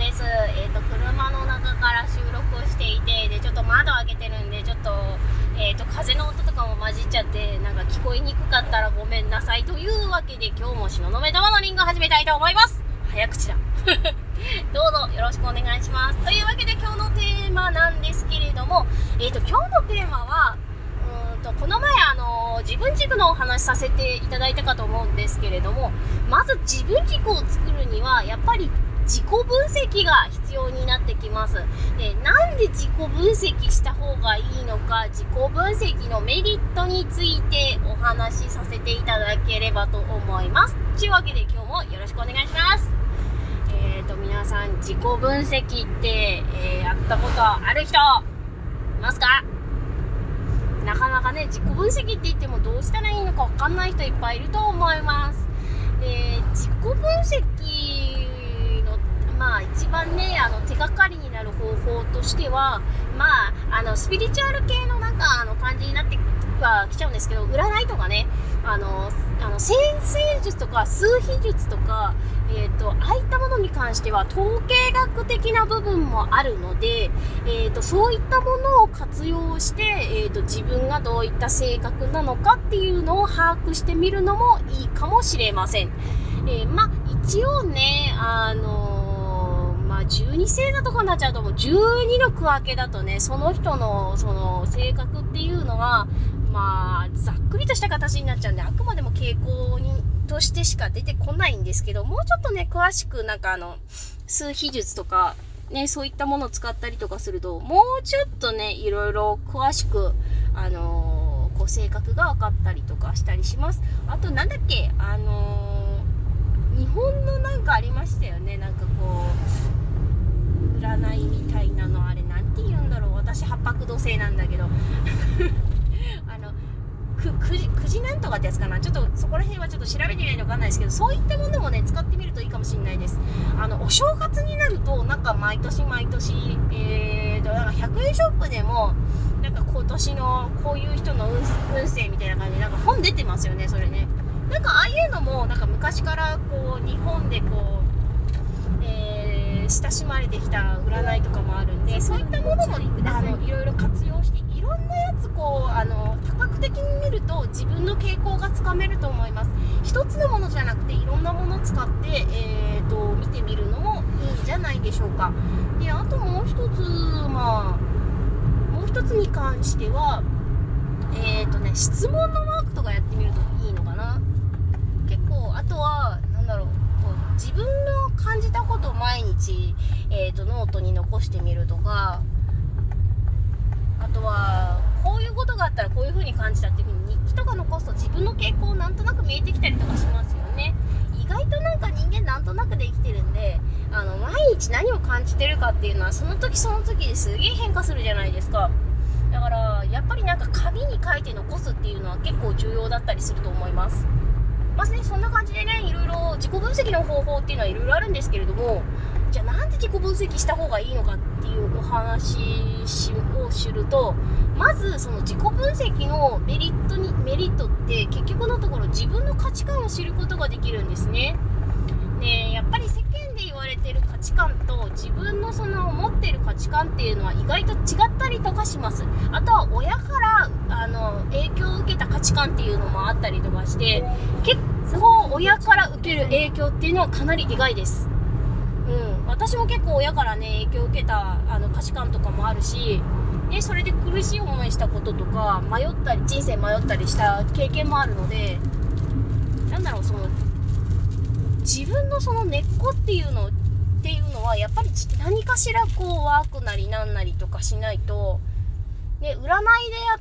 です。えっ、ー、と、車の中から収録をしていて、で、ちょっと窓開けてるんで、ちょっと、えっ、ー、と、風の音とかも混じっちゃって、なんか聞こえにくかったらごめんなさい。というわけで、今日も東雲玉のリンゴ始めたいと思います。早口だ。どうぞよろしくお願いします。というわけで、今日のテーマなんですけれども、えっ、ー、と、今日のテーマは、うんとこの前あの自分軸のお話させていただいたかと思うんですけれどもまず自分軸を作るにはやっぱり自己分析が必要になってきます。で、なんで自己分析した方がいいのか、自己分析のメリットについてお話しさせていただければと思います。というわけで今日もよろしくお願いします。えーと、皆さん自己分析って、えー、やったことある人いますか？なかなかね、自己分析って言ってもどうしたらいいのかわかんない人いっぱいいると思います。で、自己分析まあ一番ねあの手がかりになる方法としてはまああのスピリチュアル系のなんかあの感じになってはきちゃうんですけど占いとかねあのあの先生術とか数秘術とか、えーと、ああいったものに関しては統計学的な部分もあるので、えーと、そういったものを活用して、えーと、自分がどういった性格なのかっていうのを把握してみるのもいいかもしれません。え、ま一応ねあの12星座とかになっちゃうともう12の区分けだとね、その人のその性格っていうのは、まあ、ざっくりとした形になっちゃうんで、あくまでも傾向にとしてしか出てこないんですけど、もうちょっとね、詳しくなんかあの、数秘術とか、ね、そういったものを使ったりとかすると、もうちょっとね、いろいろ詳しく、あのー、こう性格が分かったりとかしたりします。あと、なんだっけ、あのー、日本のなんかありましたよね、なんかこう、占いみたいなのあれ何て言うんだろう。私八白土星なんだけど。あのくくじくじなんとかってやつかな。ちょっとそこら辺はちょっと調べてみないと分かんないですけどそういったものもね使ってみるといいかもしれないです。あのお正月になるとなんか毎年毎年えーとなんか100円ショップでもなんか今年のこういう人の運勢みたいな感じでなんか本出てますよねそれね。なんかああいうのもなんか昔からこう日本でこう親しまれてきた占いとかもあるんでそういったものもあのいろいろ活用していろんなやつこうあの多角的に見ると自分の傾向がつかめると思います。一つのものじゃなくていろんなものを使って、えーと、見てみるのもいいんじゃないでしょうか。であともう一つまあもう一つに関してはえっ、ー、とね質問のマークとかやってみるといいのかな結構あとは何だろうこう自分の感じたことを毎日、えーと、ノートに残してみるとかあとはこういうことがあったらこういう風に感じたっていう風に日記とか残すと自分の傾向なんとなく見えてきたりとかしますよね。意外となんか人間なんとなくで生きてるんであの毎日何を感じてるかっていうのはその時その時ですげえ変化するじゃないですか。だからやっぱりなんか紙に書いて残すっていうのは結構重要だったりすると思います。まあね、そんな感じでね、いろいろ自己分析の方法っていうのはいろいろあるんですけれども、じゃあなんで自己分析した方がいいのかっていうお話を知ると、まずその自己分析のメリットに、メリットって結局のところ自分の価値観を知ることができるんですね。で、やっぱり世間で言われてる価値観と自分のその持ってる価値観っていうのは意外と違ったりとかします。あとは親からあの影響を受けた価値観っていうのもあったりとかして、結構親から受ける影響っていうのはかなりでかいです。うん、私も結構親からね影響を受けたあの価値観とかもあるしでそれで苦しい思いしたこととか迷ったり人生迷ったりした経験もあるのでなんだろうその自分のその根っこっていうのっていうのはやっぱり何かしらこうワークなりなんなりとかしないと、ね、占いで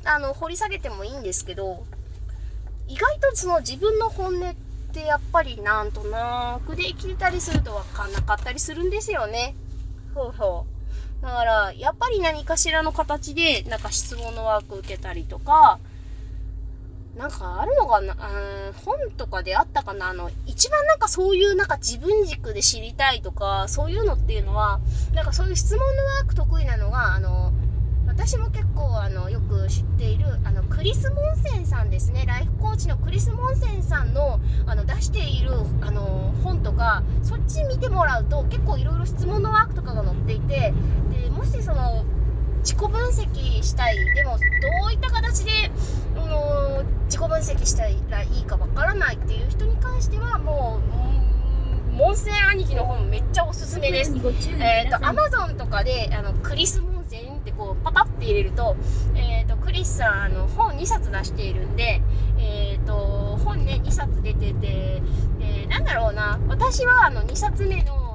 あの掘り下げてもいいんですけど意外とその自分の本音ってやっぱりなんとなくで生きたりすると分かんなかったりするんですよね。ほうほう。だから、やっぱり何かしらの形で、なんか質問のワーク受けたりとか、なんかあるのかな、うん、本とかであったかな？あの、一番なんかそういうなんか自分軸で知りたいとか、そういうのっていうのは、なんかそういう質問のワーク得意なのが、あの、私も結構あのよく知っているあのクリス・モンセンさんですねライフコーチのクリス・モンセンさんのあの出しているあの本とかそっち見てもらうと結構いろいろ質問のワークとかが載っていてでもしその自己分析したいでもどういった形で、あの自己分析したらいいかわからないっていう人に関してはもう門前兄貴の本めっちゃおすすめです。えっ、ー、と Amazon とかであのクリスってこうパパって入れると,、えーと、クリスさんあの本2冊出しているんで、えっ、ー、と本ね2冊出てて、えー、なんだろうな私はあの2冊目の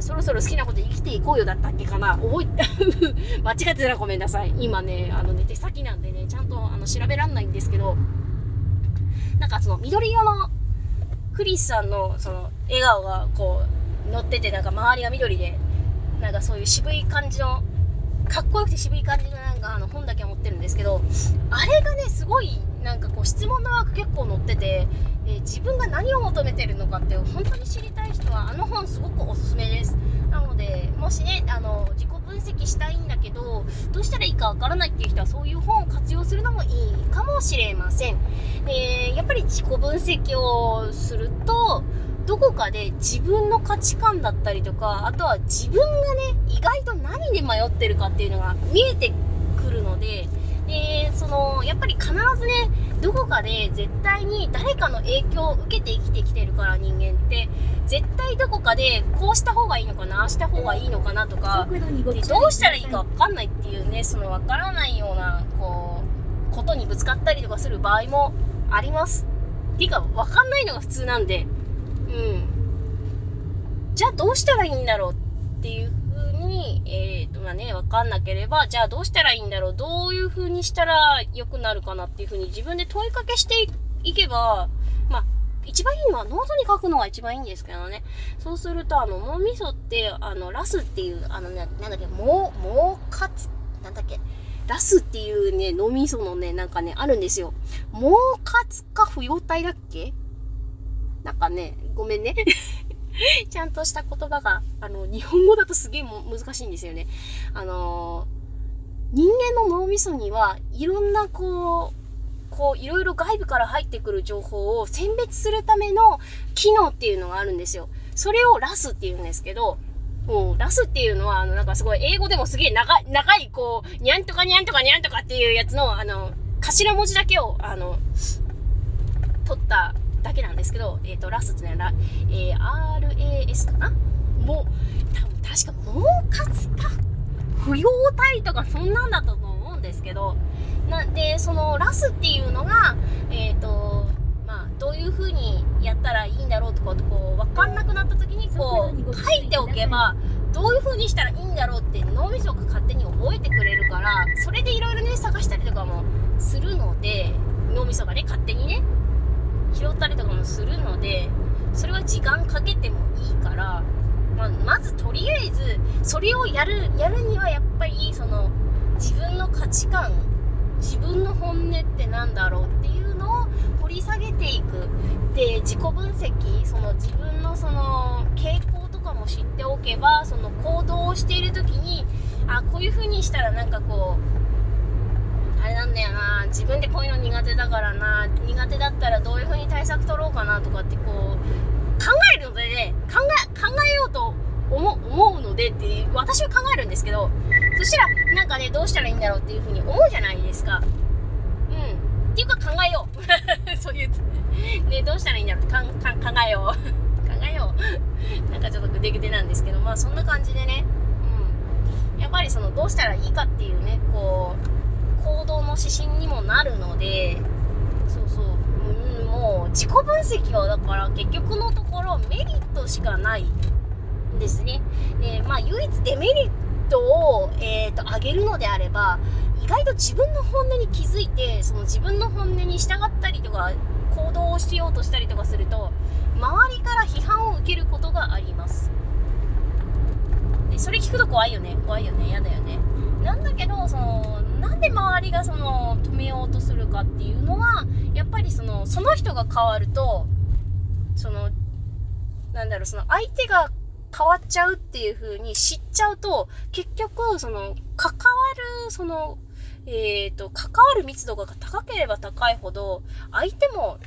そろそろ好きなこと生きていこうよだったっけかな覚え、間違ってたらごめんなさい。今ね、あのね、手先なんでね、ちゃんとあの調べらんないんですけど、なんかその緑色のクリスさんのその笑顔がこう乗ってて、なんか周りが緑で、なんかそういう渋い感じの、かっこよくて渋い感じのなんかあの本だけ持ってるんですけど、あれがね、すごいなんかこう質問の枠結構載ってて、えー、自分が何を求めてるのかって本当に知りたい人はあの本すごくおすすめです。なのでもしねあの自己分析したいんだけどどうしたらいいかわからないっていう人はそういう本を活用するのもいいかもしれません。でやっぱり自己分析をするとどこかで自分の価値観だったりとかあとは自分がね意外と何で迷ってるかっていうのが見えてくるのででそのやっぱり必ずねどこかで絶対に誰かの影響を受けて生きてきてるから人間って絶対どこかでこうした方がいいのかなああした方がいいのかなとかでどうしたらいいか分かんないっていうねその分からないようなこうことにぶつかったりとかする場合もあります。っていうか分かんないのが普通なんでうんじゃあどうしたらいいんだろうっていうふうに、えー、と、まあね、わかんなければ、じゃあどうしたらいいんだろうどういう風にしたら良くなるかなっていう風に自分で問いかけしていけば、まあ、一番いいのはノートに書くのが一番いいんですけどね。そうすると、あの、脳みそって、あの、ラスっていう、あのね、なんだっけ、もう、もうかつ、なんだっけ、ラスっていうね、脳みそのね、なんかね、あるんですよ。毛活か不要体だっけなんかね、ごめんね。ちゃんとした言葉が、あの、日本語だとすげえ難しいんですよね。あの人間の脳みそにはいろんなこう、こう、いろいろ外部から入ってくる情報を選別するための機能っていうのがあるんですよ。それをラスって言うんですけど、う、ラスっていうのは、あの、なんかすごい英語でもすげえ長い、長い、こう、にゃんとかにゃんとかにゃんとかっていうやつの、あの、頭文字だけを、あの、取っただけなんですけど、えっ、ー、と、ラスっていうのは、えー、RAS かな？もう、多分確か、もうかつか、不要体とかそんなんだったと思うんですけど、なんで、そのラスっていうのが、えっ、ー、と、まあ、どういう風にやったらいいんだろうとか、こう、わかんなくなった時に、こう、書いておけば、どういう風にしたらいいんだろうって脳みそが勝手に覚えてくれるから、それでいろいろね、探したりとかもするので、脳みそがね、勝手にね、拾ったりとかもするのでそれは時間かけてもいいから、まあ、まずとりあえずそれをやるやるにはやっぱりその自分の価値観自分の本音って何だろうっていうのを掘り下げていく。で自己分析その自分のその傾向とかも知っておけばその行動をしている時にあこういう風にしたらなんかこうあれなんだよな。自分でこういうの苦手だからな。苦手だったらどういう風に対策取ろうかなとかってこう考えるのでね考え考えようと思思うのでって私は考えるんですけどそしたらなんかねどうしたらいいんだろうっていう風に思うじゃないですか。うん。っていうか考えよう。そういうねどうしたらいいんだろう。って考えよう。考えよう。なんかちょっとグデグデなんですけどまあそんな感じでね。うん。やっぱりそのどうしたらいいかっていうねこう行動の指針にもなるのでそうそう、うん、もう自己分析はだから結局のところメリットしかないんですね。でまあ唯一デメリットを、えーと、上げるのであれば意外と自分の本音に気づいてその自分の本音に従ったりとか行動をしようとしたりとかすると周りから批判を受けることがあります。でそれ聞くと怖いよね。怖いよね。嫌だよね。なんだけどそので周りがその止めようとするかっていうのはやっぱりそのその人が変わるとそのなんだろうその相手が変わっちゃうっていう風に知っちゃうと結局その関わるそのえっ、ー、と関わる密度が高ければ高いほど相手も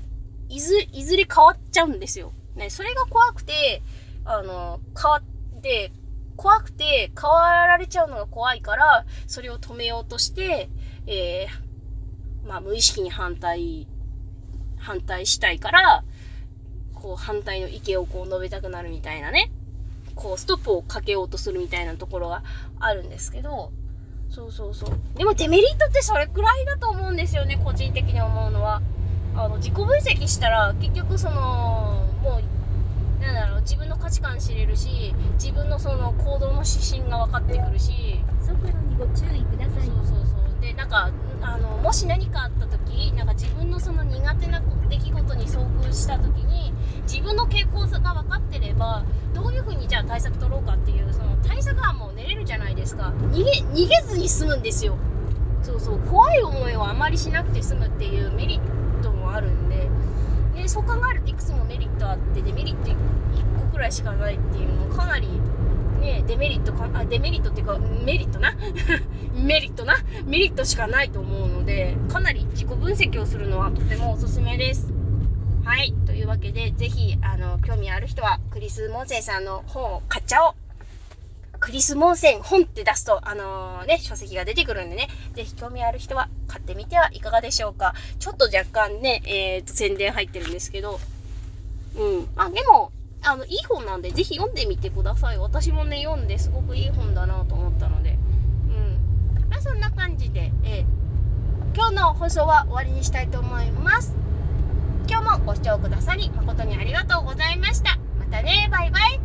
いずいずれ変わっちゃうんですよ。ね、それが怖くてあの、変わって、怖くて変わられちゃうのが怖いから、それを止めようとして、えー、まあ無意識に反対、反対したいから、こう反対の意見をこう述べたくなるみたいなね、こうストップをかけようとするみたいなところがあるんですけど、そうそうそう。でもデメリットってそれくらいだと思うんですよね、個人的に思うのは。あの、自己分析したら、結局その、なんだろう、自分の価値観知れるし、自分のその行動の指針が分かってくるし、速度にご注意ください。そうそうそう。でなんかあのもし何かあった時なんか自分のその苦手な出来事に遭遇した時に自分の傾向が分かってればどういうふうにじゃあ対策取ろうかっていうその対策案も練れるじゃないですか。逃げ逃げずに済むんですよ。そうそう。怖い思いをあまりしなくて済むっていうメリットもあるんででそう考えるといくつもメリットあってデメリット1個くらいしかないっていうのかなりねデメリットかあデメリットっていうかメリットな？メリットな？メリットしかないと思うのでかなり自己分析をするのはとてもおすすめです。はい。というわけでぜひあの興味ある人はクリス・モンセンさんの本を買っちゃおう。クリス・モンセン本って出すと、あのーね、書籍が出てくるんでね、ぜひ興味ある人は買ってみてはいかがでしょうか。ちょっと若干ね、えー、と、宣伝入ってるんですけど、うん。まあ、でも、あの、いい本なんで、ぜひ読んでみてください。私もね、読んですごくいい本だなと思ったので。うん。まあ、そんな感じで、えー今日の放送は終わりにしたいと思います。今日もご視聴くださり、誠にありがとうございました。またね、バイバイ。